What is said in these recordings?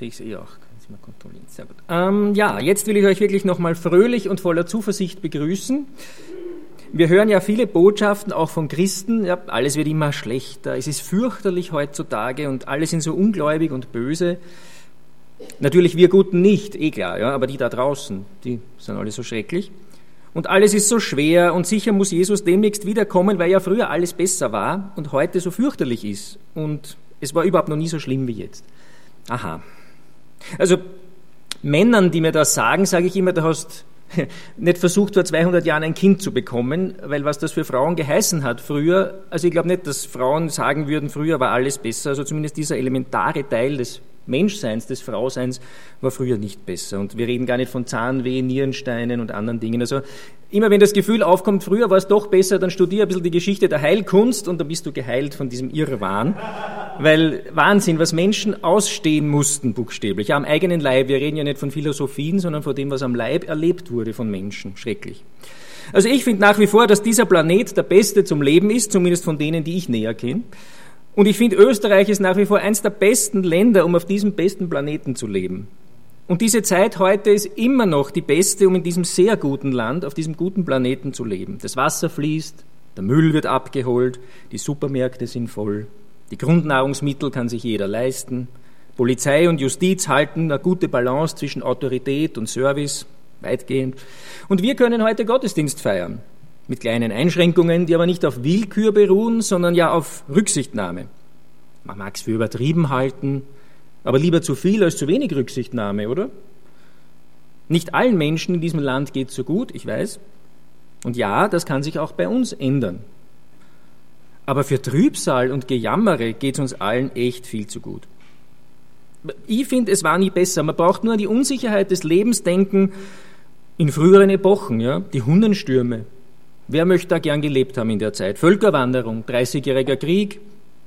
Sehe ich es eh auch. Können Sie mal kontrollieren. Sehr gut. Ähm, ja, jetzt will ich euch wirklich nochmal fröhlich und voller Zuversicht begrüßen. Wir hören ja viele Botschaften auch von Christen, ja, alles wird immer schlechter, es ist fürchterlich heutzutage und alle sind so ungläubig und böse. Natürlich wir Guten nicht, eh klar, ja, aber die da draußen, die sind alle so schrecklich. Und alles ist so schwer und sicher muss Jesus demnächst wiederkommen, weil ja früher alles besser war und heute so fürchterlich ist. Und es war überhaupt noch nie so schlimm wie jetzt. Aha. Also Männern, die mir das sagen, sage ich immer, du hast nicht versucht, vor 200 Jahren ein Kind zu bekommen, weil was das für Frauen geheißen hat früher, also ich glaube nicht, dass Frauen sagen würden, früher war alles besser, also zumindest dieser elementare Teil des Menschseins, des Frauseins war früher nicht besser. Und wir reden gar nicht von Zahnweh, Nierensteinen und anderen Dingen. Also immer wenn das Gefühl aufkommt, früher war es doch besser, dann studiere ein bisschen die Geschichte der Heilkunst und dann bist du geheilt von diesem Irrwahn. Weil Wahnsinn, was Menschen ausstehen mussten, buchstäblich, am eigenen Leib. Wir reden ja nicht von Philosophien, sondern von dem, was am Leib erlebt wurde von Menschen. Schrecklich. Also ich finde nach wie vor, dass dieser Planet der beste zum Leben ist, zumindest von denen, die ich näher kenne. Und ich finde, Österreich ist nach wie vor eines der besten Länder, um auf diesem besten Planeten zu leben. Und diese Zeit heute ist immer noch die beste, um in diesem sehr guten Land, auf diesem guten Planeten zu leben. Das Wasser fließt, der Müll wird abgeholt, die Supermärkte sind voll, die Grundnahrungsmittel kann sich jeder leisten, Polizei und Justiz halten eine gute Balance zwischen Autorität und Service, weitgehend. Und wir können heute Gottesdienst feiern mit kleinen Einschränkungen, die aber nicht auf Willkür beruhen, sondern ja auf Rücksichtnahme. Man mag es für übertrieben halten, aber lieber zu viel als zu wenig Rücksichtnahme, oder? Nicht allen Menschen in diesem Land geht es so gut, ich weiß. Und ja, das kann sich auch bei uns ändern. Aber für Trübsal und Gejammere geht es uns allen echt viel zu gut. Ich finde, es war nie besser. Man braucht nur an die Unsicherheit des Lebens denken in früheren Epochen, ja, die Hundenstürme, Wer möchte da gern gelebt haben in der Zeit? Völkerwanderung, 30-jähriger Krieg,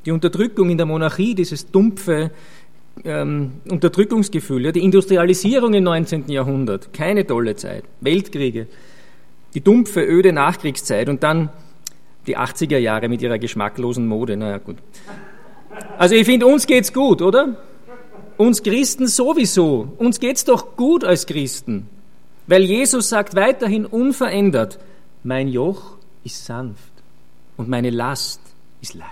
die Unterdrückung in der Monarchie, dieses dumpfe ähm, Unterdrückungsgefühl, ja, die Industrialisierung im 19. Jahrhundert, keine tolle Zeit, Weltkriege, die dumpfe, öde Nachkriegszeit und dann die 80er Jahre mit ihrer geschmacklosen Mode. Naja, gut. Also ich finde, uns geht's gut, oder? Uns Christen sowieso. Uns geht's doch gut als Christen. Weil Jesus sagt weiterhin unverändert, mein Joch ist sanft und meine Last ist leicht.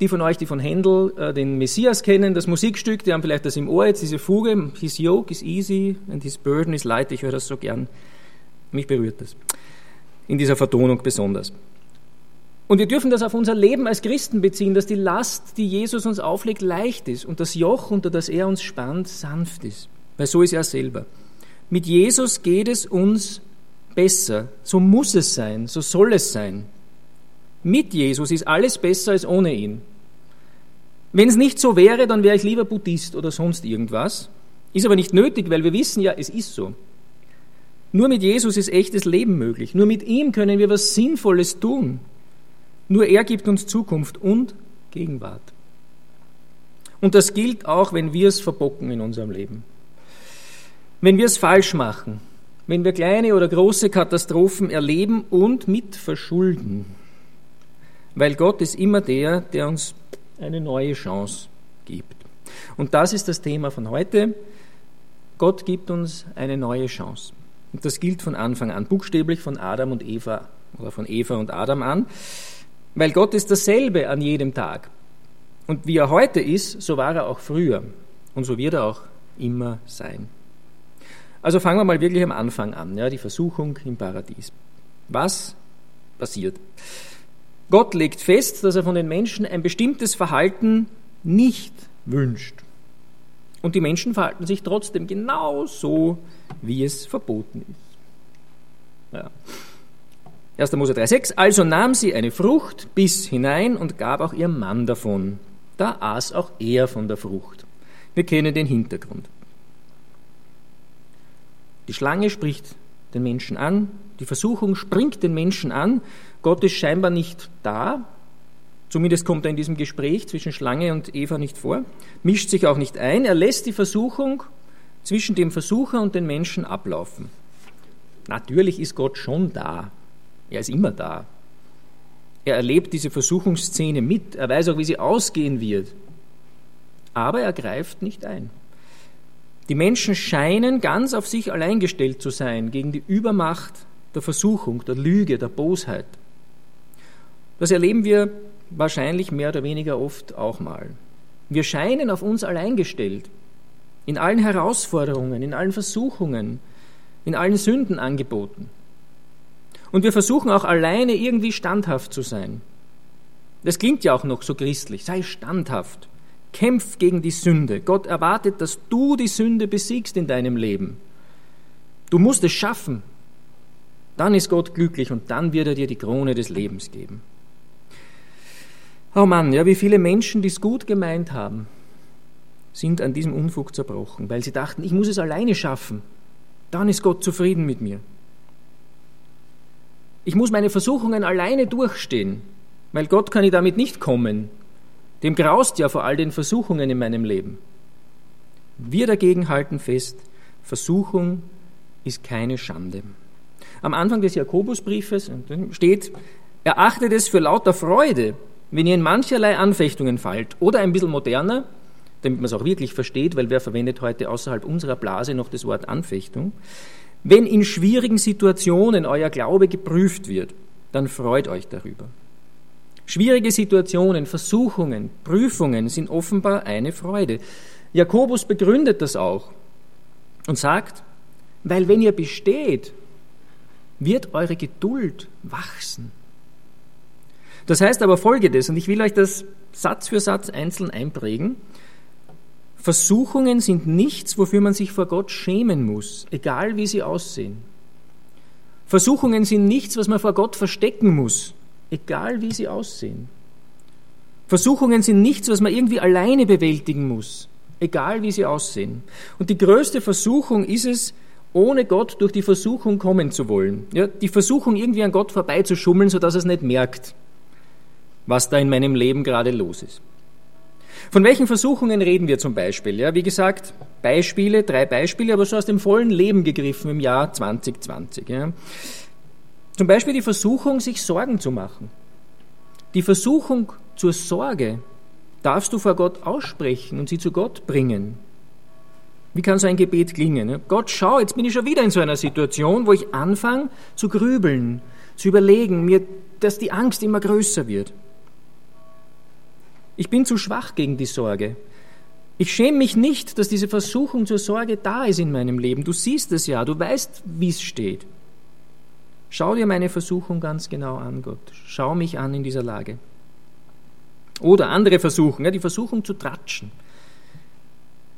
Die von euch, die von Händel äh, den Messias kennen, das Musikstück, die haben vielleicht das im Ohr jetzt, diese Fuge, His yoke is easy and his burden is light, ich höre das so gern. Mich berührt das. In dieser Vertonung besonders. Und wir dürfen das auf unser Leben als Christen beziehen, dass die Last, die Jesus uns auflegt, leicht ist und das Joch, unter das er uns spannt, sanft ist. Weil so ist er selber. Mit Jesus geht es uns besser. So muss es sein, so soll es sein. Mit Jesus ist alles besser als ohne ihn. Wenn es nicht so wäre, dann wäre ich lieber Buddhist oder sonst irgendwas. Ist aber nicht nötig, weil wir wissen ja, es ist so. Nur mit Jesus ist echtes Leben möglich. Nur mit ihm können wir was Sinnvolles tun. Nur er gibt uns Zukunft und Gegenwart. Und das gilt auch, wenn wir es verbocken in unserem Leben. Wenn wir es falsch machen, wenn wir kleine oder große Katastrophen erleben und mit verschulden. Weil Gott ist immer der, der uns eine neue Chance gibt. Und das ist das Thema von heute. Gott gibt uns eine neue Chance. Und das gilt von Anfang an, buchstäblich von Adam und Eva oder von Eva und Adam an, weil Gott ist dasselbe an jedem Tag. Und wie er heute ist, so war er auch früher und so wird er auch immer sein. Also fangen wir mal wirklich am Anfang an, ja, die Versuchung im Paradies. Was passiert? Gott legt fest, dass er von den Menschen ein bestimmtes Verhalten nicht wünscht. Und die Menschen verhalten sich trotzdem genau so, wie es verboten ist. Ja. 1. Mose 3,6 Also nahm sie eine Frucht, biss hinein und gab auch ihrem Mann davon. Da aß auch er von der Frucht. Wir kennen den Hintergrund. Die Schlange spricht den Menschen an, die Versuchung springt den Menschen an, Gott ist scheinbar nicht da, zumindest kommt er in diesem Gespräch zwischen Schlange und Eva nicht vor, mischt sich auch nicht ein, er lässt die Versuchung zwischen dem Versucher und den Menschen ablaufen. Natürlich ist Gott schon da, er ist immer da. Er erlebt diese Versuchungsszene mit, er weiß auch, wie sie ausgehen wird. aber er greift nicht ein. Die Menschen scheinen ganz auf sich allein gestellt zu sein gegen die Übermacht der Versuchung, der Lüge, der Bosheit. Das erleben wir wahrscheinlich mehr oder weniger oft auch mal. Wir scheinen auf uns allein gestellt, in allen Herausforderungen, in allen Versuchungen, in allen Sündenangeboten. Und wir versuchen auch alleine irgendwie standhaft zu sein. Das klingt ja auch noch so christlich. Sei standhaft. Kämpf gegen die Sünde. Gott erwartet, dass du die Sünde besiegst in deinem Leben. Du musst es schaffen. Dann ist Gott glücklich und dann wird er dir die Krone des Lebens geben. Oh Mann, ja, wie viele Menschen, die es gut gemeint haben, sind an diesem Unfug zerbrochen, weil sie dachten, ich muss es alleine schaffen. Dann ist Gott zufrieden mit mir. Ich muss meine Versuchungen alleine durchstehen, weil Gott kann ich damit nicht kommen. Dem graust ja vor all den Versuchungen in meinem Leben. Wir dagegen halten fest, Versuchung ist keine Schande. Am Anfang des Jakobusbriefes steht, erachtet es für lauter Freude, wenn ihr in mancherlei Anfechtungen fallt, oder ein bisschen moderner, damit man es auch wirklich versteht, weil wer verwendet heute außerhalb unserer Blase noch das Wort Anfechtung, wenn in schwierigen Situationen euer Glaube geprüft wird, dann freut euch darüber. Schwierige Situationen, Versuchungen, Prüfungen sind offenbar eine Freude. Jakobus begründet das auch und sagt, weil wenn ihr besteht, wird eure Geduld wachsen. Das heißt aber folgendes, und ich will euch das Satz für Satz einzeln einprägen. Versuchungen sind nichts, wofür man sich vor Gott schämen muss, egal wie sie aussehen. Versuchungen sind nichts, was man vor Gott verstecken muss, egal wie sie aussehen. Versuchungen sind nichts, was man irgendwie alleine bewältigen muss, egal wie sie aussehen. Und die größte Versuchung ist es, ohne Gott durch die Versuchung kommen zu wollen. Ja, die Versuchung, irgendwie an Gott vorbeizuschummeln, sodass er es nicht merkt was da in meinem Leben gerade los ist. Von welchen Versuchungen reden wir zum Beispiel? Ja, wie gesagt, Beispiele, drei Beispiele, aber so aus dem vollen Leben gegriffen im Jahr 2020. Ja. Zum Beispiel die Versuchung, sich Sorgen zu machen. Die Versuchung zur Sorge darfst du vor Gott aussprechen und sie zu Gott bringen. Wie kann so ein Gebet klingen? Ja? Gott, schau, jetzt bin ich schon wieder in so einer Situation, wo ich anfange zu grübeln, zu überlegen, mir, dass die Angst immer größer wird. Ich bin zu schwach gegen die Sorge. Ich schäme mich nicht, dass diese Versuchung zur Sorge da ist in meinem Leben. Du siehst es ja, du weißt, wie es steht. Schau dir meine Versuchung ganz genau an, Gott. Schau mich an in dieser Lage. Oder andere Versuchungen, ja, die Versuchung zu tratschen.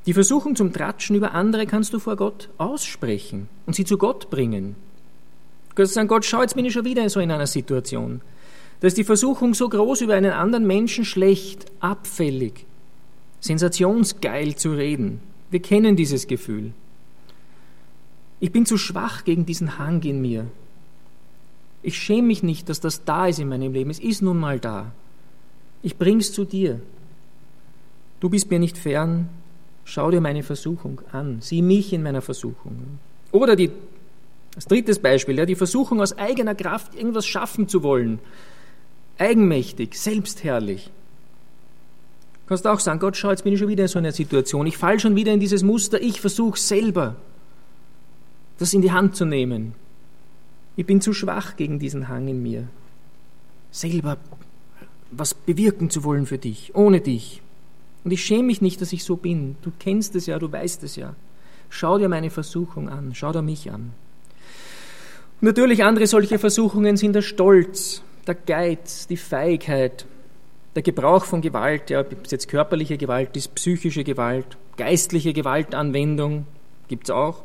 Die Versuchung zum Tratschen über andere kannst du vor Gott aussprechen und sie zu Gott bringen. Du kannst sagen, Gott, schau, jetzt bin ich schon wieder so in einer Situation. Da ist die Versuchung so groß, über einen anderen Menschen schlecht, abfällig, sensationsgeil zu reden. Wir kennen dieses Gefühl. Ich bin zu schwach gegen diesen Hang in mir. Ich schäme mich nicht, dass das da ist in meinem Leben. Es ist nun mal da. Ich bring's zu dir. Du bist mir nicht fern. Schau dir meine Versuchung an. Sieh mich in meiner Versuchung. Oder die, als drittes Beispiel, ja, die Versuchung aus eigener Kraft irgendwas schaffen zu wollen eigenmächtig, selbstherrlich. Du kannst auch sagen, Gott, schau, jetzt bin ich schon wieder in so einer Situation. Ich falle schon wieder in dieses Muster. Ich versuche selber, das in die Hand zu nehmen. Ich bin zu schwach gegen diesen Hang in mir. Selber was bewirken zu wollen für dich, ohne dich. Und ich schäme mich nicht, dass ich so bin. Du kennst es ja, du weißt es ja. Schau dir meine Versuchung an, schau dir mich an. Natürlich andere solche Versuchungen sind der Stolz, der Geiz, die Feigheit, der Gebrauch von Gewalt, ja, ob es jetzt körperliche Gewalt ist, psychische Gewalt, geistliche Gewaltanwendung, gibt es auch.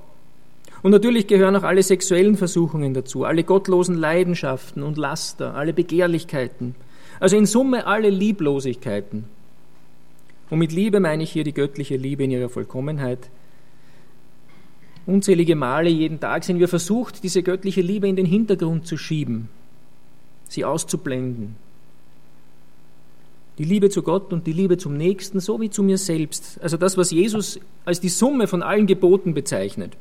Und natürlich gehören auch alle sexuellen Versuchungen dazu, alle gottlosen Leidenschaften und Laster, alle Begehrlichkeiten. Also in Summe alle Lieblosigkeiten. Und mit Liebe meine ich hier die göttliche Liebe in ihrer Vollkommenheit. Unzählige Male jeden Tag sind wir versucht, diese göttliche Liebe in den Hintergrund zu schieben, sie auszublenden. Die Liebe zu Gott und die Liebe zum Nächsten sowie zu mir selbst. Also das, was Jesus als die Summe von allen Geboten bezeichnet.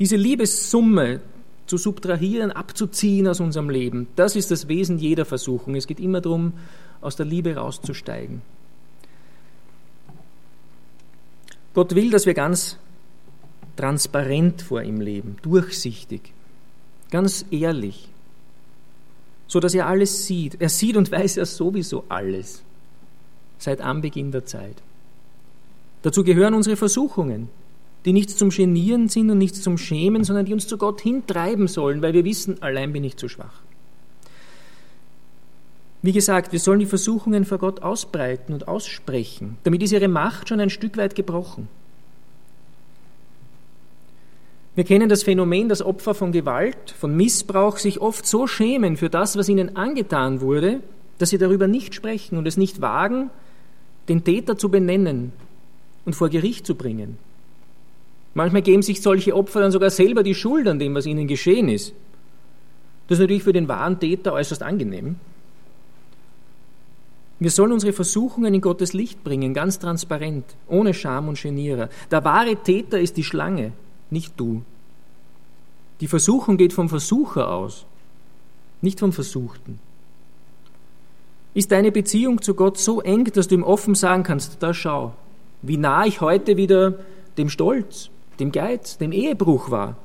Diese Liebessumme zu subtrahieren, abzuziehen aus unserem Leben, das ist das Wesen jeder Versuchung. Es geht immer darum, aus der Liebe rauszusteigen. Gott will, dass wir ganz transparent vor ihm leben, durchsichtig, ganz ehrlich, so dass er alles sieht. Er sieht und weiß ja sowieso alles, seit Anbeginn der Zeit. Dazu gehören unsere Versuchungen, die nichts zum Genieren sind und nichts zum Schämen, sondern die uns zu Gott hintreiben sollen, weil wir wissen, allein bin ich zu schwach. Wie gesagt, wir sollen die Versuchungen vor Gott ausbreiten und aussprechen. Damit ist ihre Macht schon ein Stück weit gebrochen. Wir kennen das Phänomen, dass Opfer von Gewalt, von Missbrauch sich oft so schämen für das, was ihnen angetan wurde, dass sie darüber nicht sprechen und es nicht wagen, den Täter zu benennen und vor Gericht zu bringen. Manchmal geben sich solche Opfer dann sogar selber die Schuld an dem, was ihnen geschehen ist. Das ist natürlich für den wahren Täter äußerst angenehm. Wir sollen unsere Versuchungen in Gottes Licht bringen, ganz transparent, ohne Scham und Genierer. Der wahre Täter ist die Schlange, nicht du. Die Versuchung geht vom Versucher aus, nicht vom Versuchten. Ist deine Beziehung zu Gott so eng, dass du ihm offen sagen kannst, da schau, wie nah ich heute wieder dem Stolz, dem Geiz, dem Ehebruch war.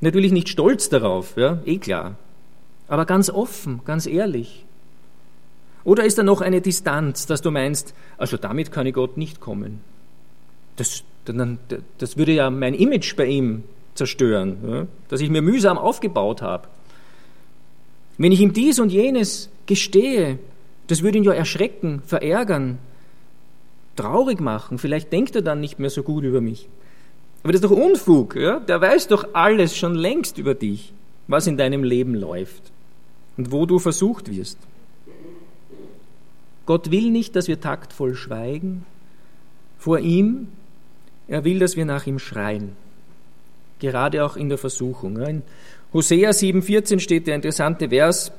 Natürlich nicht stolz darauf, ja, eh klar, aber ganz offen, ganz ehrlich. Oder ist da noch eine Distanz, dass du meinst, also damit kann ich Gott nicht kommen? Das, das würde ja mein Image bei ihm zerstören, ja, das ich mir mühsam aufgebaut habe. Wenn ich ihm dies und jenes gestehe, das würde ihn ja erschrecken, verärgern, traurig machen. Vielleicht denkt er dann nicht mehr so gut über mich. Aber das ist doch Unfug. Ja? Der weiß doch alles schon längst über dich, was in deinem Leben läuft und wo du versucht wirst. Gott will nicht, dass wir taktvoll schweigen vor ihm. Er will, dass wir nach ihm schreien. Gerade auch in der Versuchung. In Hosea 7,14 steht der interessante Vers: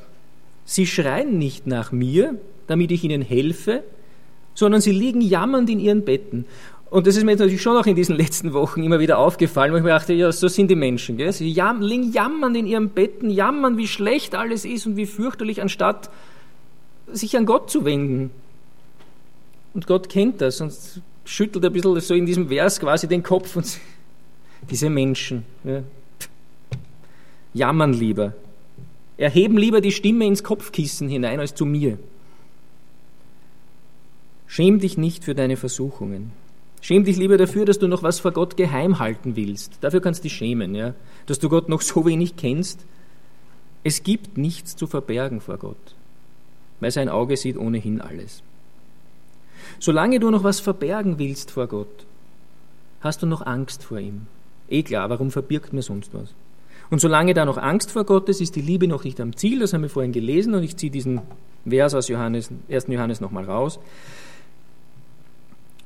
Sie schreien nicht nach mir, damit ich ihnen helfe, sondern sie liegen jammernd in ihren Betten. Und das ist mir natürlich schon auch in diesen letzten Wochen immer wieder aufgefallen, wo ich mir dachte, ja, so sind die Menschen. Gell? Sie jam liegen jammern in ihren Betten, jammern, wie schlecht alles ist und wie fürchterlich, anstatt sich an Gott zu wenden. Und Gott kennt das und schüttelt ein bisschen so in diesem Vers quasi den Kopf und diese Menschen ja, jammern lieber, erheben lieber die Stimme ins Kopfkissen hinein als zu mir. Schäm dich nicht für deine Versuchungen. Schäm dich lieber dafür, dass du noch was vor Gott geheim halten willst. Dafür kannst du dich schämen, ja? dass du Gott noch so wenig kennst. Es gibt nichts zu verbergen vor Gott, weil sein Auge sieht ohnehin alles. Solange du noch was verbergen willst vor Gott, hast du noch Angst vor ihm. Eh klar, warum verbirgt mir sonst was? Und solange da noch Angst vor Gott ist, ist die Liebe noch nicht am Ziel, das haben wir vorhin gelesen und ich ziehe diesen Vers aus Johannes, 1. Johannes nochmal raus.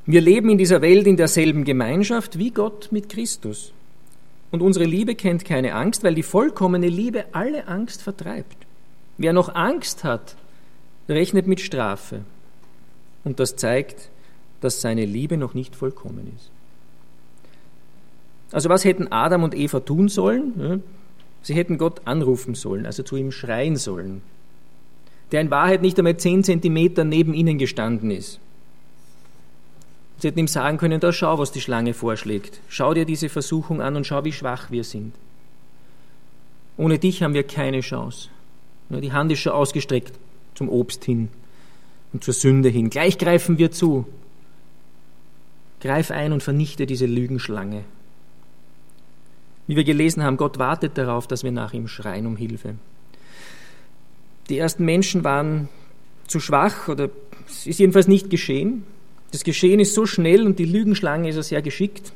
Wir leben in dieser Welt in derselben Gemeinschaft wie Gott mit Christus. Und unsere Liebe kennt keine Angst, weil die vollkommene Liebe alle Angst vertreibt. Wer noch Angst hat, rechnet mit Strafe. Und das zeigt, dass seine Liebe noch nicht vollkommen ist. Also was hätten Adam und Eva tun sollen? Sie hätten Gott anrufen sollen, also zu ihm schreien sollen, der in Wahrheit nicht einmal zehn Zentimeter neben ihnen gestanden ist. Sie hätten ihm sagen können, da schau, was die Schlange vorschlägt. Schau dir diese Versuchung an und schau, wie schwach wir sind. Ohne dich haben wir keine Chance. Die Hand ist schon ausgestreckt zum Obst hin und zur Sünde hin. Gleich greifen wir zu. Greif ein und vernichte diese Lügenschlange. Wie wir gelesen haben, Gott wartet darauf, dass wir nach ihm schreien um Hilfe. Die ersten Menschen waren zu schwach oder es ist jedenfalls nicht geschehen. Das Geschehen ist so schnell und die Lügenschlange ist ja sehr geschickt.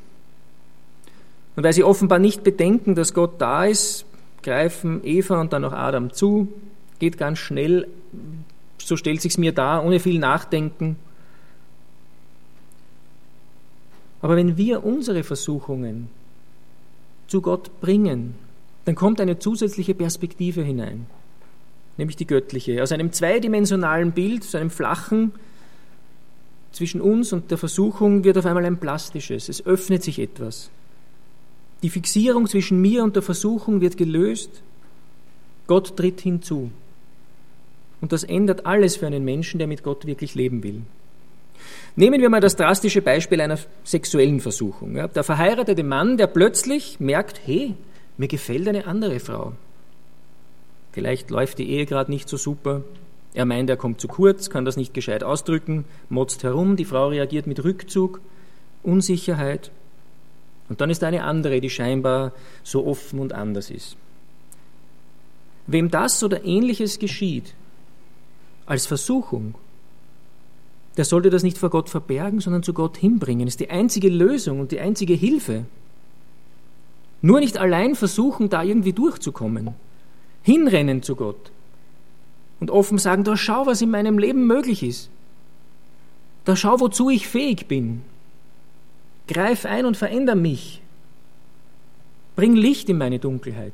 Und weil sie offenbar nicht bedenken, dass Gott da ist, greifen Eva und dann auch Adam zu, geht ganz schnell, so stellt sich's mir dar, ohne viel Nachdenken. Aber wenn wir unsere Versuchungen zu Gott bringen, dann kommt eine zusätzliche Perspektive hinein, nämlich die göttliche. Aus einem zweidimensionalen Bild, aus einem flachen, zwischen uns und der Versuchung wird auf einmal ein plastisches. Es öffnet sich etwas. Die Fixierung zwischen mir und der Versuchung wird gelöst. Gott tritt hinzu. Und das ändert alles für einen Menschen, der mit Gott wirklich leben will. Nehmen wir mal das drastische Beispiel einer sexuellen Versuchung. Der verheiratete Mann, der plötzlich merkt, hey, mir gefällt eine andere Frau. Vielleicht läuft die Ehe gerade nicht so super. Er meint, er kommt zu kurz, kann das nicht gescheit ausdrücken, motzt herum, die Frau reagiert mit Rückzug, Unsicherheit. Und dann ist eine andere, die scheinbar so offen und anders ist. Wem das oder ähnliches geschieht, als Versuchung, der sollte das nicht vor Gott verbergen, sondern zu Gott hinbringen. Das ist die einzige Lösung und die einzige Hilfe. Nur nicht allein versuchen, da irgendwie durchzukommen. Hinrennen zu Gott. Und offen sagen, da schau, was in meinem Leben möglich ist. Da schau, wozu ich fähig bin. Greif ein und veränder mich. Bring Licht in meine Dunkelheit.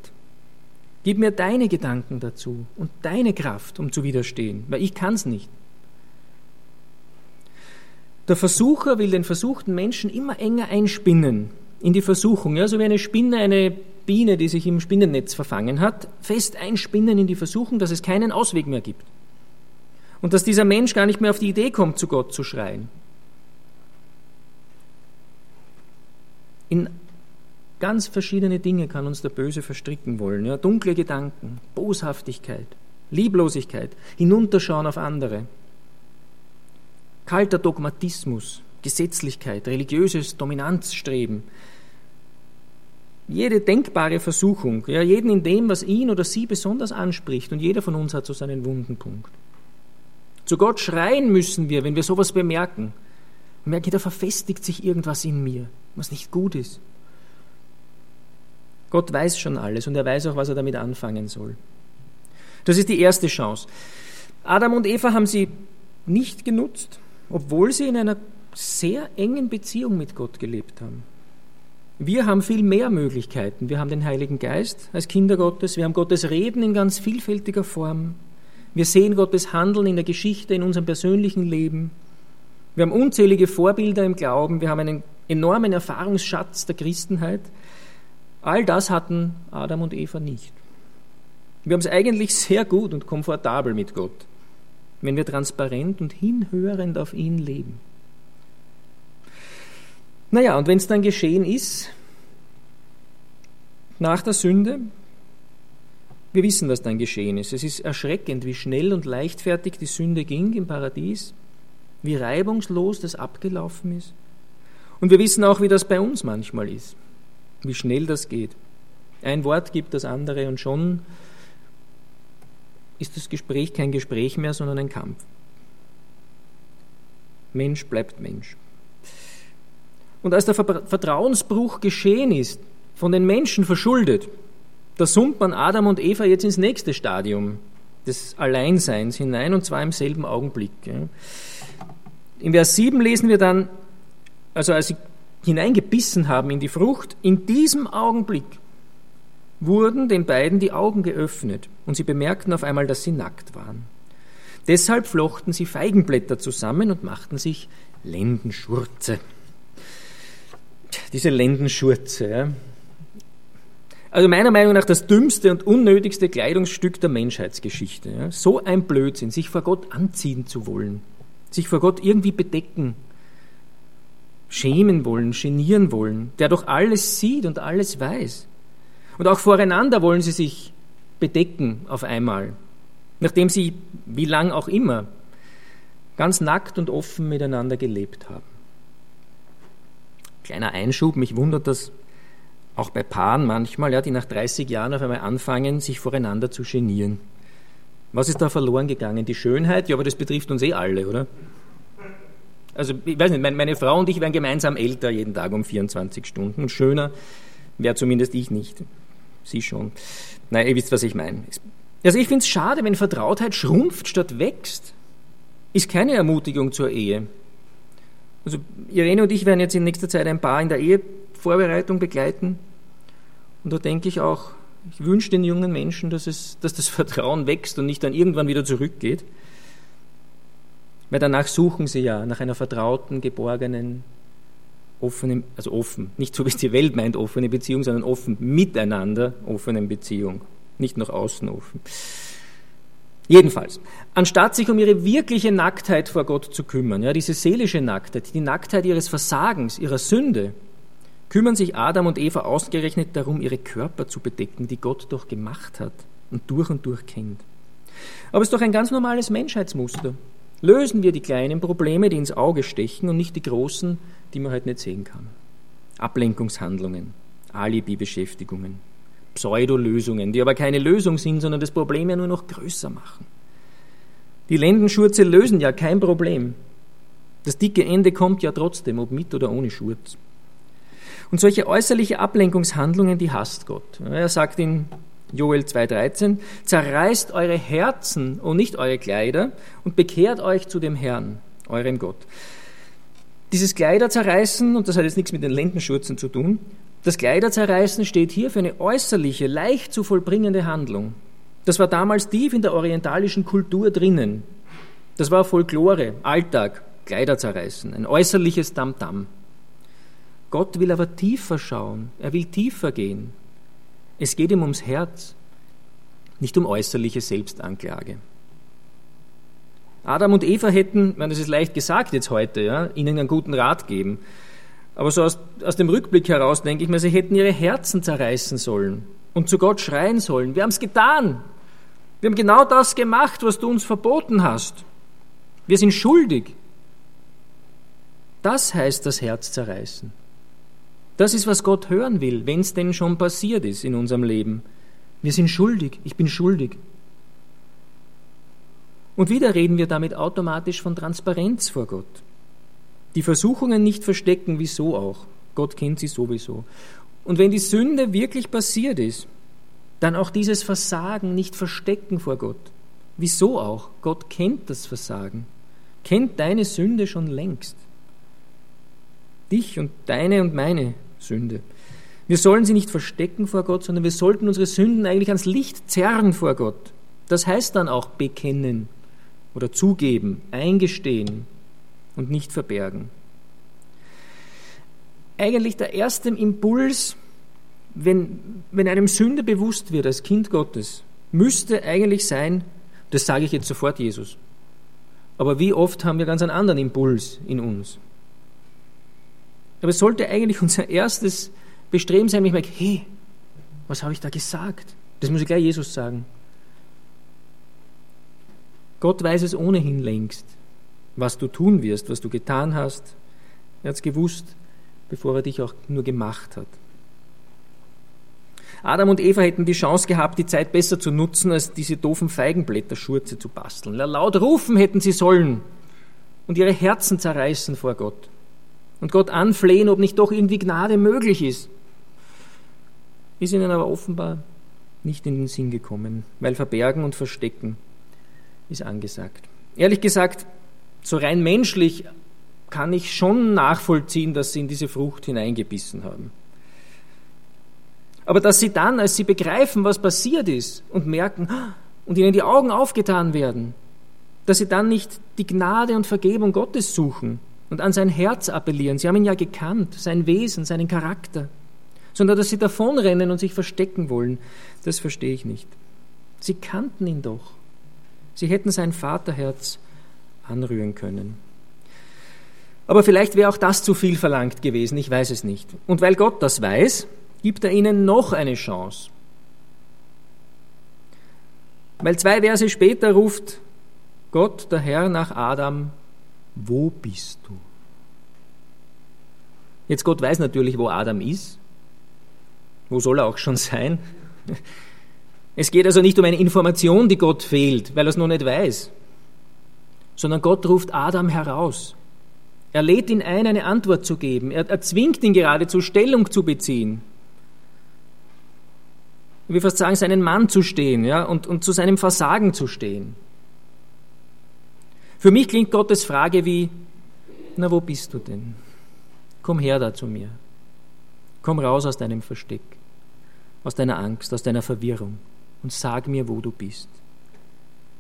Gib mir deine Gedanken dazu und deine Kraft, um zu widerstehen, weil ich kann es nicht. Der Versucher will den versuchten Menschen immer enger einspinnen in die Versuchung, ja, so wie eine Spinne eine Biene, die sich im Spinnennetz verfangen hat, fest einspinnen in die Versuchung, dass es keinen Ausweg mehr gibt. Und dass dieser Mensch gar nicht mehr auf die Idee kommt, zu Gott zu schreien. In ganz verschiedene Dinge kann uns der Böse verstricken wollen. Ja, dunkle Gedanken, Boshaftigkeit, Lieblosigkeit, Hinunterschauen auf andere kalter Dogmatismus, Gesetzlichkeit, religiöses Dominanzstreben, jede denkbare Versuchung, ja, jeden in dem, was ihn oder sie besonders anspricht, und jeder von uns hat so seinen wunden Punkt. Zu Gott schreien müssen wir, wenn wir sowas bemerken. Und merken, da verfestigt sich irgendwas in mir, was nicht gut ist. Gott weiß schon alles und er weiß auch, was er damit anfangen soll. Das ist die erste Chance. Adam und Eva haben sie nicht genutzt obwohl sie in einer sehr engen Beziehung mit Gott gelebt haben. Wir haben viel mehr Möglichkeiten. Wir haben den Heiligen Geist als Kinder Gottes, wir haben Gottes Reden in ganz vielfältiger Form. Wir sehen Gottes Handeln in der Geschichte, in unserem persönlichen Leben. Wir haben unzählige Vorbilder im Glauben, wir haben einen enormen Erfahrungsschatz der Christenheit. All das hatten Adam und Eva nicht. Wir haben es eigentlich sehr gut und komfortabel mit Gott wenn wir transparent und hinhörend auf ihn leben. Naja, und wenn es dann geschehen ist, nach der Sünde, wir wissen, was dann geschehen ist. Es ist erschreckend, wie schnell und leichtfertig die Sünde ging im Paradies, wie reibungslos das abgelaufen ist. Und wir wissen auch, wie das bei uns manchmal ist, wie schnell das geht. Ein Wort gibt das andere und schon ist das Gespräch kein Gespräch mehr, sondern ein Kampf. Mensch bleibt Mensch. Und als der Vertrauensbruch geschehen ist, von den Menschen verschuldet, da summt man Adam und Eva jetzt ins nächste Stadium des Alleinseins hinein, und zwar im selben Augenblick. Im Vers 7 lesen wir dann, also als sie hineingebissen haben in die Frucht, in diesem Augenblick wurden den beiden die Augen geöffnet und sie bemerkten auf einmal, dass sie nackt waren. Deshalb flochten sie Feigenblätter zusammen und machten sich Lendenschurze. Diese Lendenschurze, ja. Also meiner Meinung nach das dümmste und unnötigste Kleidungsstück der Menschheitsgeschichte. Ja. So ein Blödsinn, sich vor Gott anziehen zu wollen, sich vor Gott irgendwie bedecken, schämen wollen, genieren wollen, der doch alles sieht und alles weiß. Und auch voreinander wollen sie sich bedecken auf einmal, nachdem sie, wie lang auch immer, ganz nackt und offen miteinander gelebt haben. Kleiner Einschub, mich wundert das auch bei Paaren manchmal, ja, die nach 30 Jahren auf einmal anfangen, sich voreinander zu genieren. Was ist da verloren gegangen? Die Schönheit? Ja, aber das betrifft uns eh alle, oder? Also, ich weiß nicht, meine Frau und ich werden gemeinsam älter jeden Tag um 24 Stunden und schöner wäre zumindest ich nicht. Sie schon. Nein, ihr wisst, was ich meine. Also ich finde es schade, wenn Vertrautheit schrumpft statt wächst. Ist keine Ermutigung zur Ehe. Also Irene und ich werden jetzt in nächster Zeit ein Paar in der Ehevorbereitung begleiten. Und da denke ich auch, ich wünsche den jungen Menschen, dass, es, dass das Vertrauen wächst und nicht dann irgendwann wieder zurückgeht. Weil danach suchen sie ja nach einer vertrauten, geborgenen, offenen, also offen, nicht so wie es die Welt meint, offene Beziehung, sondern offen miteinander offenen Beziehung, nicht nach außen offen. Jedenfalls, anstatt sich um ihre wirkliche Nacktheit vor Gott zu kümmern, ja, diese seelische Nacktheit, die Nacktheit ihres Versagens, ihrer Sünde, kümmern sich Adam und Eva ausgerechnet darum, ihre Körper zu bedecken, die Gott doch gemacht hat und durch und durch kennt. Aber es ist doch ein ganz normales Menschheitsmuster. Lösen wir die kleinen Probleme, die ins Auge stechen und nicht die großen, die man halt nicht sehen kann. Ablenkungshandlungen, Alibi-Beschäftigungen, Pseudolösungen, die aber keine Lösung sind, sondern das Problem ja nur noch größer machen. Die Lendenschurze lösen ja kein Problem. Das dicke Ende kommt ja trotzdem, ob mit oder ohne Schurz. Und solche äußerliche Ablenkungshandlungen, die hasst Gott. Er sagt in Joel 2,13, zerreißt eure Herzen und nicht eure Kleider und bekehrt euch zu dem Herrn, eurem Gott. Dieses Kleiderzerreißen, und das hat jetzt nichts mit den Lendenschurzen zu tun, das Kleiderzerreißen steht hier für eine äußerliche, leicht zu vollbringende Handlung. Das war damals tief in der orientalischen Kultur drinnen. Das war Folklore, Alltag, Kleiderzerreißen, ein äußerliches Tamtam. -Tam. Gott will aber tiefer schauen, er will tiefer gehen. Es geht ihm ums Herz, nicht um äußerliche Selbstanklage. Adam und Eva hätten, man das ist leicht gesagt jetzt heute, ja, ihnen einen guten Rat geben. Aber so aus, aus dem Rückblick heraus denke ich mir, sie hätten ihre Herzen zerreißen sollen und zu Gott schreien sollen. Wir haben es getan. Wir haben genau das gemacht, was du uns verboten hast. Wir sind schuldig. Das heißt das Herz zerreißen. Das ist, was Gott hören will, wenn es denn schon passiert ist in unserem Leben. Wir sind schuldig, ich bin schuldig. Und wieder reden wir damit automatisch von Transparenz vor Gott. Die Versuchungen nicht verstecken, wieso auch. Gott kennt sie sowieso. Und wenn die Sünde wirklich passiert ist, dann auch dieses Versagen nicht verstecken vor Gott. Wieso auch? Gott kennt das Versagen, kennt deine Sünde schon längst. Dich und deine und meine Sünde. Wir sollen sie nicht verstecken vor Gott, sondern wir sollten unsere Sünden eigentlich ans Licht zerren vor Gott. Das heißt dann auch bekennen oder zugeben, eingestehen und nicht verbergen. Eigentlich der erste Impuls, wenn, wenn einem Sünde bewusst wird als Kind Gottes, müsste eigentlich sein, das sage ich jetzt sofort Jesus. Aber wie oft haben wir ganz einen anderen Impuls in uns? Aber es sollte eigentlich unser erstes Bestreben sein, ich merke, hey, was habe ich da gesagt? Das muss ich gleich Jesus sagen. Gott weiß es ohnehin längst, was du tun wirst, was du getan hast. Er hat es gewusst, bevor er dich auch nur gemacht hat. Adam und Eva hätten die Chance gehabt, die Zeit besser zu nutzen, als diese doofen Feigenblätter-Schurze zu basteln. Laut rufen hätten sie sollen und ihre Herzen zerreißen vor Gott und Gott anflehen, ob nicht doch irgendwie Gnade möglich ist. Ist ihnen aber offenbar nicht in den Sinn gekommen, weil Verbergen und Verstecken ist angesagt. Ehrlich gesagt, so rein menschlich kann ich schon nachvollziehen, dass sie in diese Frucht hineingebissen haben. Aber dass sie dann, als sie begreifen, was passiert ist und merken und ihnen die Augen aufgetan werden, dass sie dann nicht die Gnade und Vergebung Gottes suchen, und an sein Herz appellieren. Sie haben ihn ja gekannt, sein Wesen, seinen Charakter. Sondern dass sie davonrennen und sich verstecken wollen, das verstehe ich nicht. Sie kannten ihn doch. Sie hätten sein Vaterherz anrühren können. Aber vielleicht wäre auch das zu viel verlangt gewesen, ich weiß es nicht. Und weil Gott das weiß, gibt er ihnen noch eine Chance. Weil zwei Verse später ruft Gott, der Herr, nach Adam, wo bist du? Jetzt Gott weiß natürlich, wo Adam ist. Wo soll er auch schon sein? Es geht also nicht um eine Information, die Gott fehlt, weil er es noch nicht weiß, sondern Gott ruft Adam heraus. Er lädt ihn ein, eine Antwort zu geben. Er, er zwingt ihn geradezu, Stellung zu beziehen. Ich will fast sagen, seinen Mann zu stehen ja, und, und zu seinem Versagen zu stehen. Für mich klingt Gottes Frage wie, na wo bist du denn? Komm her da zu mir. Komm raus aus deinem Versteck, aus deiner Angst, aus deiner Verwirrung und sag mir, wo du bist.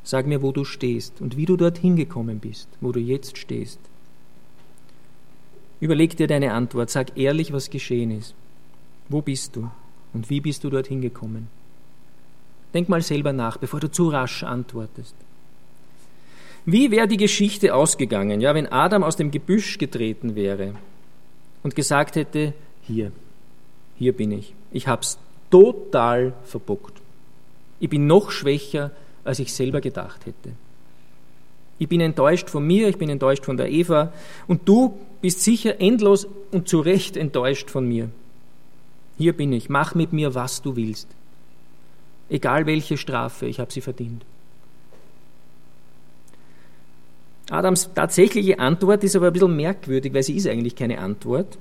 Sag mir, wo du stehst und wie du dorthin gekommen bist, wo du jetzt stehst. Überleg dir deine Antwort, sag ehrlich, was geschehen ist. Wo bist du und wie bist du dorthin gekommen? Denk mal selber nach, bevor du zu rasch antwortest. Wie wäre die Geschichte ausgegangen, ja, wenn Adam aus dem Gebüsch getreten wäre und gesagt hätte, hier, hier bin ich. Ich hab's total verbockt. Ich bin noch schwächer, als ich selber gedacht hätte. Ich bin enttäuscht von mir, ich bin enttäuscht von der Eva und du bist sicher endlos und zu Recht enttäuscht von mir. Hier bin ich, mach mit mir, was du willst. Egal welche Strafe, ich habe sie verdient. Adams tatsächliche Antwort ist aber ein bisschen merkwürdig, weil sie ist eigentlich keine Antwort.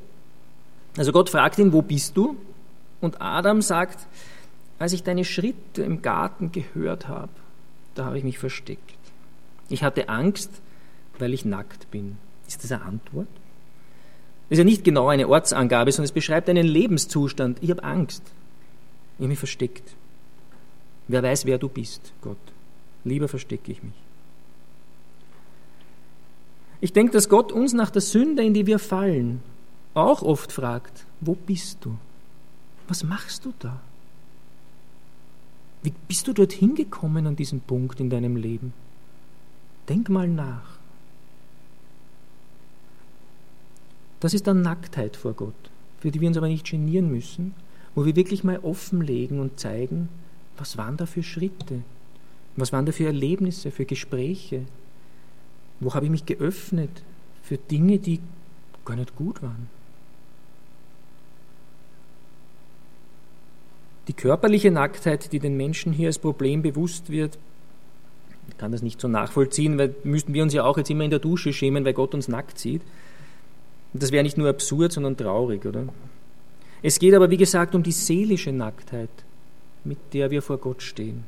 Also Gott fragt ihn, wo bist du? Und Adam sagt, als ich deine Schritte im Garten gehört habe, da habe ich mich versteckt. Ich hatte Angst, weil ich nackt bin. Ist das eine Antwort? Das ist ja nicht genau eine Ortsangabe, sondern es beschreibt einen Lebenszustand. Ich habe Angst. Ich habe mich versteckt. Wer weiß, wer du bist, Gott. Lieber verstecke ich mich. Ich denke, dass Gott uns nach der Sünde, in die wir fallen, auch oft fragt, wo bist du? Was machst du da? Wie bist du dorthin gekommen an diesem Punkt in deinem Leben? Denk mal nach. Das ist dann Nacktheit vor Gott, für die wir uns aber nicht genieren müssen, wo wir wirklich mal offenlegen und zeigen, was waren da für Schritte, was waren da für Erlebnisse, für Gespräche, wo habe ich mich geöffnet für Dinge, die gar nicht gut waren. Die körperliche Nacktheit, die den Menschen hier als Problem bewusst wird, ich kann das nicht so nachvollziehen, weil müssten wir uns ja auch jetzt immer in der Dusche schämen, weil Gott uns nackt sieht. Das wäre nicht nur absurd, sondern traurig, oder? Es geht aber, wie gesagt, um die seelische Nacktheit, mit der wir vor Gott stehen.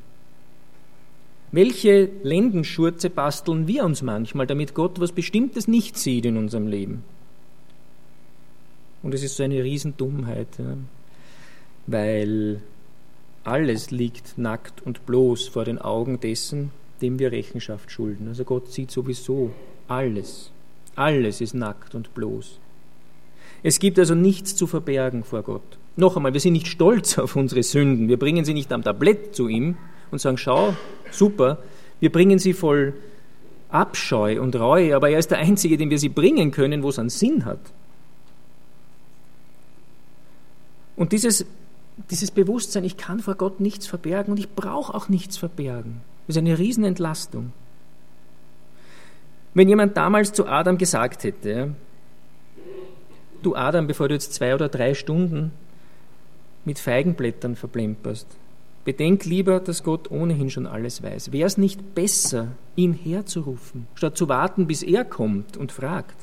Welche Lendenschurze basteln wir uns manchmal, damit Gott was Bestimmtes nicht sieht in unserem Leben? Und es ist so eine Riesendummheit, ja? Weil alles liegt nackt und bloß vor den Augen dessen, dem wir Rechenschaft schulden. Also Gott sieht sowieso alles. Alles ist nackt und bloß. Es gibt also nichts zu verbergen vor Gott. Noch einmal, wir sind nicht stolz auf unsere Sünden. Wir bringen sie nicht am Tablett zu ihm und sagen, schau, super. Wir bringen sie voll Abscheu und Reue, aber er ist der Einzige, den wir sie bringen können, wo es einen Sinn hat. Und dieses, dieses Bewusstsein, ich kann vor Gott nichts verbergen und ich brauche auch nichts verbergen. Das ist eine Riesenentlastung. Wenn jemand damals zu Adam gesagt hätte, du Adam, bevor du jetzt zwei oder drei Stunden mit Feigenblättern verplemperst, bedenk lieber, dass Gott ohnehin schon alles weiß. Wäre es nicht besser, ihn herzurufen, statt zu warten, bis er kommt und fragt?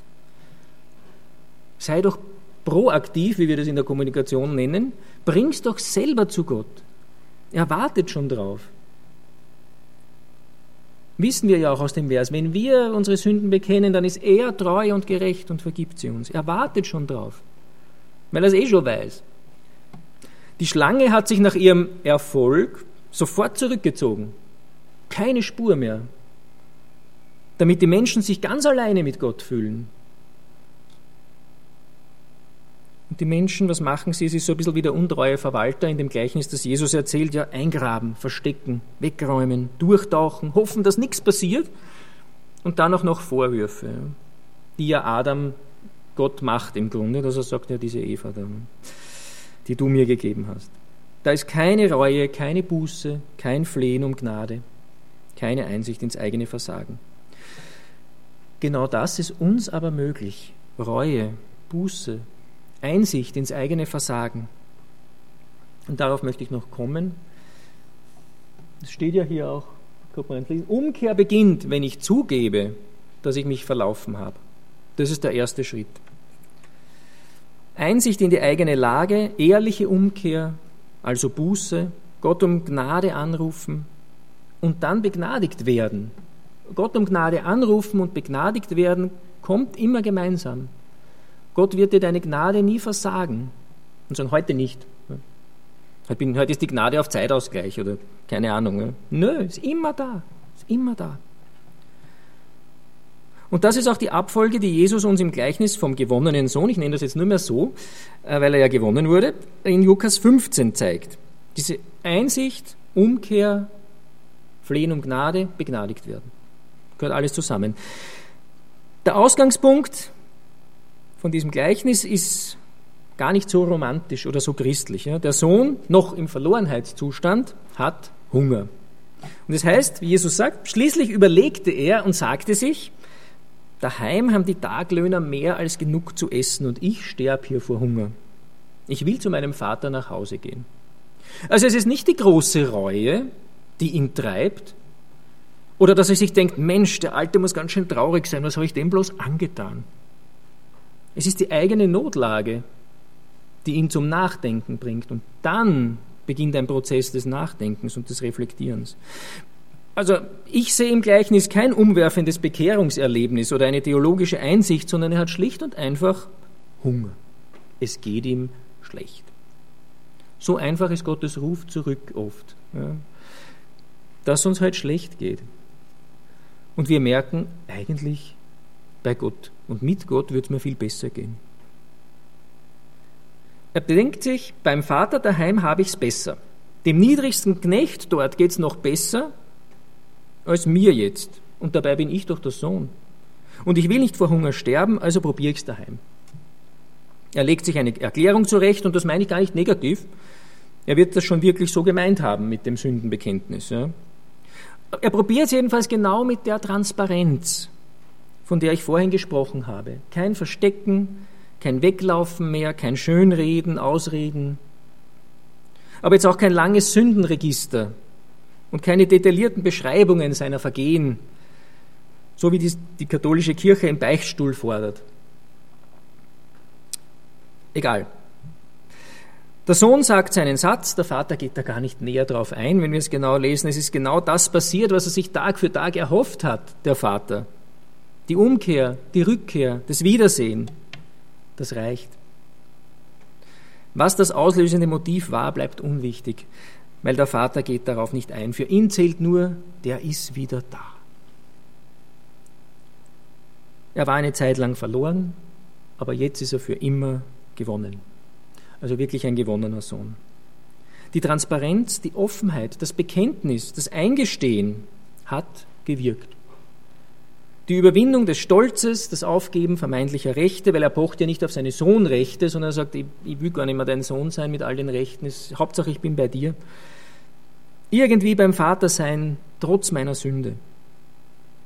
Sei doch proaktiv, wie wir das in der Kommunikation nennen, bring's doch selber zu Gott. Er wartet schon drauf. Wissen wir ja auch aus dem Vers, wenn wir unsere Sünden bekennen, dann ist er treu und gerecht und vergibt sie uns. Er wartet schon drauf, weil er es eh schon weiß. Die Schlange hat sich nach ihrem Erfolg sofort zurückgezogen. Keine Spur mehr. Damit die Menschen sich ganz alleine mit Gott fühlen. Und die Menschen, was machen sie? Es ist so ein bisschen wie der untreue Verwalter in dem Gleichnis, das Jesus erzählt, ja, eingraben, verstecken, wegräumen, durchtauchen, hoffen, dass nichts passiert und dann auch noch Vorwürfe, die ja Adam Gott macht im Grunde, dass er sagt, ja, diese Eva da, die du mir gegeben hast. Da ist keine Reue, keine Buße, kein Flehen um Gnade, keine Einsicht ins eigene Versagen. Genau das ist uns aber möglich. Reue, Buße, Einsicht ins eigene Versagen. Und darauf möchte ich noch kommen. Es steht ja hier auch, Umkehr beginnt, wenn ich zugebe, dass ich mich verlaufen habe. Das ist der erste Schritt. Einsicht in die eigene Lage, ehrliche Umkehr, also Buße, Gott um Gnade anrufen und dann begnadigt werden. Gott um Gnade anrufen und begnadigt werden kommt immer gemeinsam. Gott wird dir deine Gnade nie versagen. Und sagen, heute nicht. Heute ist die Gnade auf Zeitausgleich oder keine Ahnung. Nö, ist immer da. Ist immer da. Und das ist auch die Abfolge, die Jesus uns im Gleichnis vom gewonnenen Sohn, ich nenne das jetzt nur mehr so, äh, weil er ja gewonnen wurde, in Lukas 15 zeigt. Diese Einsicht Umkehr, Flehen um Gnade, begnadigt werden. Gehört alles zusammen. Der Ausgangspunkt von diesem Gleichnis ist gar nicht so romantisch oder so christlich. Der Sohn, noch im Verlorenheitszustand, hat Hunger. Und das heißt, wie Jesus sagt, schließlich überlegte er und sagte sich, daheim haben die Taglöhner mehr als genug zu essen und ich sterbe hier vor Hunger. Ich will zu meinem Vater nach Hause gehen. Also es ist nicht die große Reue, die ihn treibt, oder dass er sich denkt, Mensch, der Alte muss ganz schön traurig sein, was habe ich dem bloß angetan? Es ist die eigene Notlage, die ihn zum Nachdenken bringt. Und dann beginnt ein Prozess des Nachdenkens und des Reflektierens. Also ich sehe im Gleichnis kein umwerfendes Bekehrungserlebnis oder eine theologische Einsicht, sondern er hat schlicht und einfach Hunger. Es geht ihm schlecht. So einfach ist Gottes Ruf zurück oft, ja, dass uns halt schlecht geht. Und wir merken, eigentlich bei Gott und mit Gott wird es mir viel besser gehen. Er denkt sich, beim Vater daheim habe ich es besser. Dem niedrigsten Knecht dort geht es noch besser als mir jetzt. Und dabei bin ich doch der Sohn. Und ich will nicht vor Hunger sterben, also probiere ich es daheim. Er legt sich eine Erklärung zurecht und das meine ich gar nicht negativ. Er wird das schon wirklich so gemeint haben mit dem Sündenbekenntnis. Ja. Er probiert es jedenfalls genau mit der Transparenz, von der ich vorhin gesprochen habe. Kein Verstecken, kein Weglaufen mehr, kein Schönreden, Ausreden. Aber jetzt auch kein langes Sündenregister und keine detaillierten Beschreibungen seiner Vergehen, so wie dies die katholische Kirche im Beichtstuhl fordert. Egal. Der Sohn sagt seinen Satz, der Vater geht da gar nicht näher drauf ein, wenn wir es genau lesen. Es ist genau das passiert, was er sich Tag für Tag erhofft hat, der Vater. Die Umkehr, die Rückkehr, das Wiedersehen das reicht. Was das auslösende Motiv war, bleibt unwichtig, weil der Vater geht darauf nicht ein. Für ihn zählt nur, der ist wieder da. Er war eine Zeit lang verloren, aber jetzt ist er für immer gewonnen. Also wirklich ein gewonnener Sohn. Die Transparenz, die Offenheit, das Bekenntnis, das Eingestehen hat gewirkt. Die Überwindung des Stolzes, das Aufgeben vermeintlicher Rechte, weil er pocht ja nicht auf seine Sohnrechte, sondern er sagt, ich, ich will gar nicht mehr dein Sohn sein mit all den Rechten, es, Hauptsache ich bin bei dir. Irgendwie beim Vater sein, trotz meiner Sünde.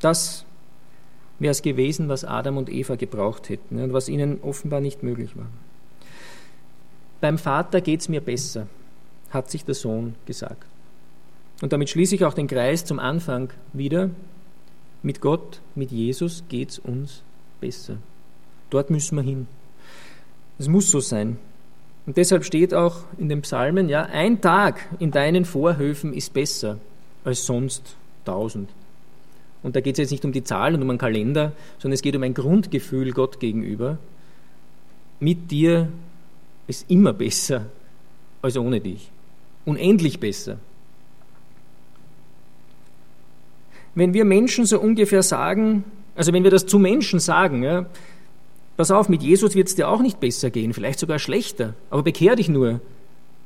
Das wäre es gewesen, was Adam und Eva gebraucht hätten und was ihnen offenbar nicht möglich war. Beim Vater geht es mir besser, hat sich der Sohn gesagt. Und damit schließe ich auch den Kreis zum Anfang wieder. Mit Gott, mit Jesus geht es uns besser. Dort müssen wir hin. Es muss so sein. Und deshalb steht auch in den Psalmen, ja, ein Tag in deinen Vorhöfen ist besser als sonst tausend. Und da geht es jetzt nicht um die Zahlen und um einen Kalender, sondern es geht um ein Grundgefühl Gott gegenüber. Mit dir ist immer besser als ohne dich. Unendlich besser. Wenn wir Menschen so ungefähr sagen, also wenn wir das zu Menschen sagen, ja, pass auf, mit Jesus wird es dir auch nicht besser gehen, vielleicht sogar schlechter, aber bekehr dich nur.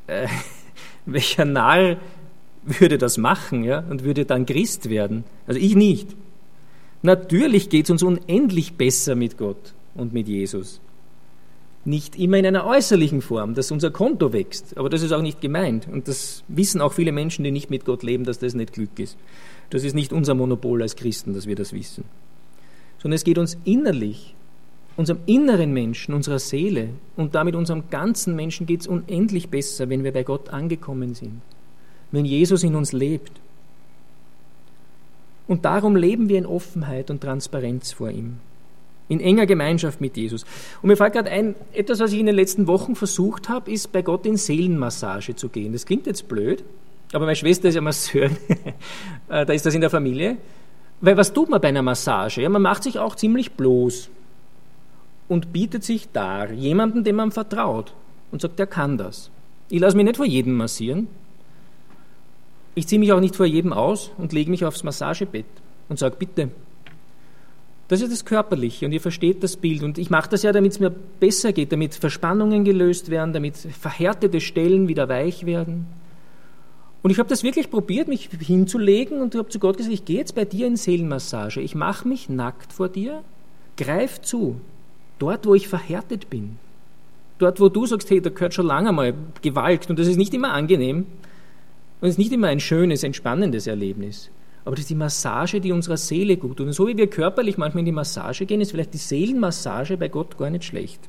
Äh, welcher Narr würde das machen ja, und würde dann Christ werden? Also ich nicht. Natürlich geht es uns unendlich besser mit Gott und mit Jesus. Nicht immer in einer äußerlichen Form, dass unser Konto wächst, aber das ist auch nicht gemeint. Und das wissen auch viele Menschen, die nicht mit Gott leben, dass das nicht Glück ist. Das ist nicht unser Monopol als Christen, dass wir das wissen. Sondern es geht uns innerlich, unserem inneren Menschen, unserer Seele und damit unserem ganzen Menschen geht es unendlich besser, wenn wir bei Gott angekommen sind, wenn Jesus in uns lebt. Und darum leben wir in Offenheit und Transparenz vor ihm, in enger Gemeinschaft mit Jesus. Und mir fällt gerade ein, etwas, was ich in den letzten Wochen versucht habe, ist bei Gott in Seelenmassage zu gehen. Das klingt jetzt blöd, aber meine Schwester ist ja Masseurin, äh, da ist das in der Familie. Weil was tut man bei einer Massage? Ja, man macht sich auch ziemlich bloß und bietet sich dar, jemanden, dem man vertraut und sagt, der kann das. Ich lasse mich nicht vor jedem massieren. Ich ziehe mich auch nicht vor jedem aus und lege mich aufs Massagebett und sage, bitte. Das ist das Körperliche und ihr versteht das Bild. Und ich mache das ja, damit es mir besser geht, damit Verspannungen gelöst werden, damit verhärtete Stellen wieder weich werden Und ich habe das wirklich probiert, mich hinzulegen und habe zu Gott gesagt, ich gehe jetzt bei dir in Seelenmassage. Ich mache mich nackt vor dir, greif zu, dort, wo ich verhärtet bin. Dort, wo du sagst, hey, da gehört schon lange mal Gewalt und das ist nicht immer angenehm und es ist nicht immer ein schönes, entspannendes Erlebnis. Aber das ist die Massage, die unserer Seele gut tut. Und so wie wir körperlich manchmal in die Massage gehen, ist vielleicht die Seelenmassage bei Gott gar nicht schlecht.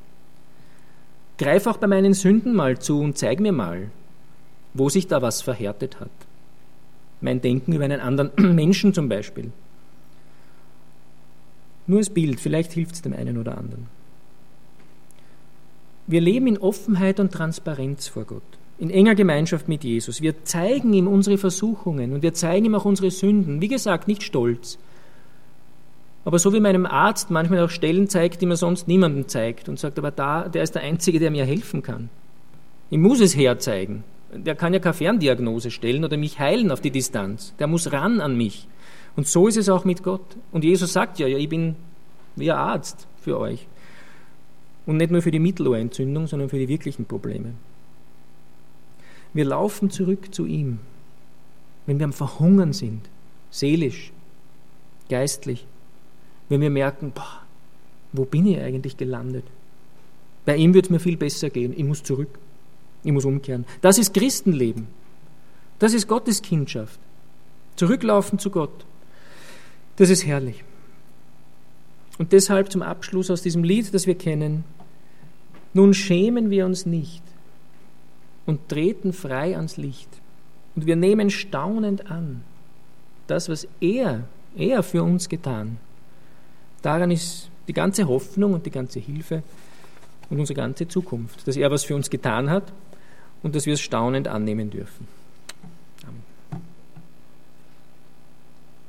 Greif auch bei meinen Sünden mal zu und zeig mir mal, wo sich da was verhärtet hat. Mein Denken über einen anderen Menschen zum Beispiel. Nur als Bild, vielleicht hilft es dem einen oder anderen. Wir leben in Offenheit und Transparenz vor Gott, in enger Gemeinschaft mit Jesus. Wir zeigen ihm unsere Versuchungen und wir zeigen ihm auch unsere Sünden. Wie gesagt, nicht stolz. Aber so wie meinem Arzt manchmal auch Stellen zeigt, die man sonst niemandem zeigt und sagt, aber da, der ist der Einzige, der mir helfen kann. Ich muss es herzeigen der kann ja keine Ferndiagnose stellen oder mich heilen auf die Distanz. Der muss ran an mich. Und so ist es auch mit Gott. Und Jesus sagt ja, ja, ich bin wie ein Arzt für euch. Und nicht nur für die Mittelohrentzündung, sondern für die wirklichen Probleme. Wir laufen zurück zu ihm, wenn wir am Verhungern sind, seelisch, geistlich, wenn wir merken, boah, wo bin ich eigentlich gelandet? Bei ihm wird es mir viel besser gehen, ich muss zurück. Ich muss umkehren. Das ist Christenleben. Das ist Gottes Kindschaft. Zurücklaufen zu Gott. Das ist herrlich. Und deshalb zum Abschluss aus diesem Lied, das wir kennen. Nun schämen wir uns nicht und treten frei ans Licht. Und wir nehmen staunend an, das, was er, er für uns getan. Daran ist die ganze Hoffnung und die ganze Hilfe und unsere ganze Zukunft, dass er was für uns getan hat und dass wir es staunend annehmen dürfen.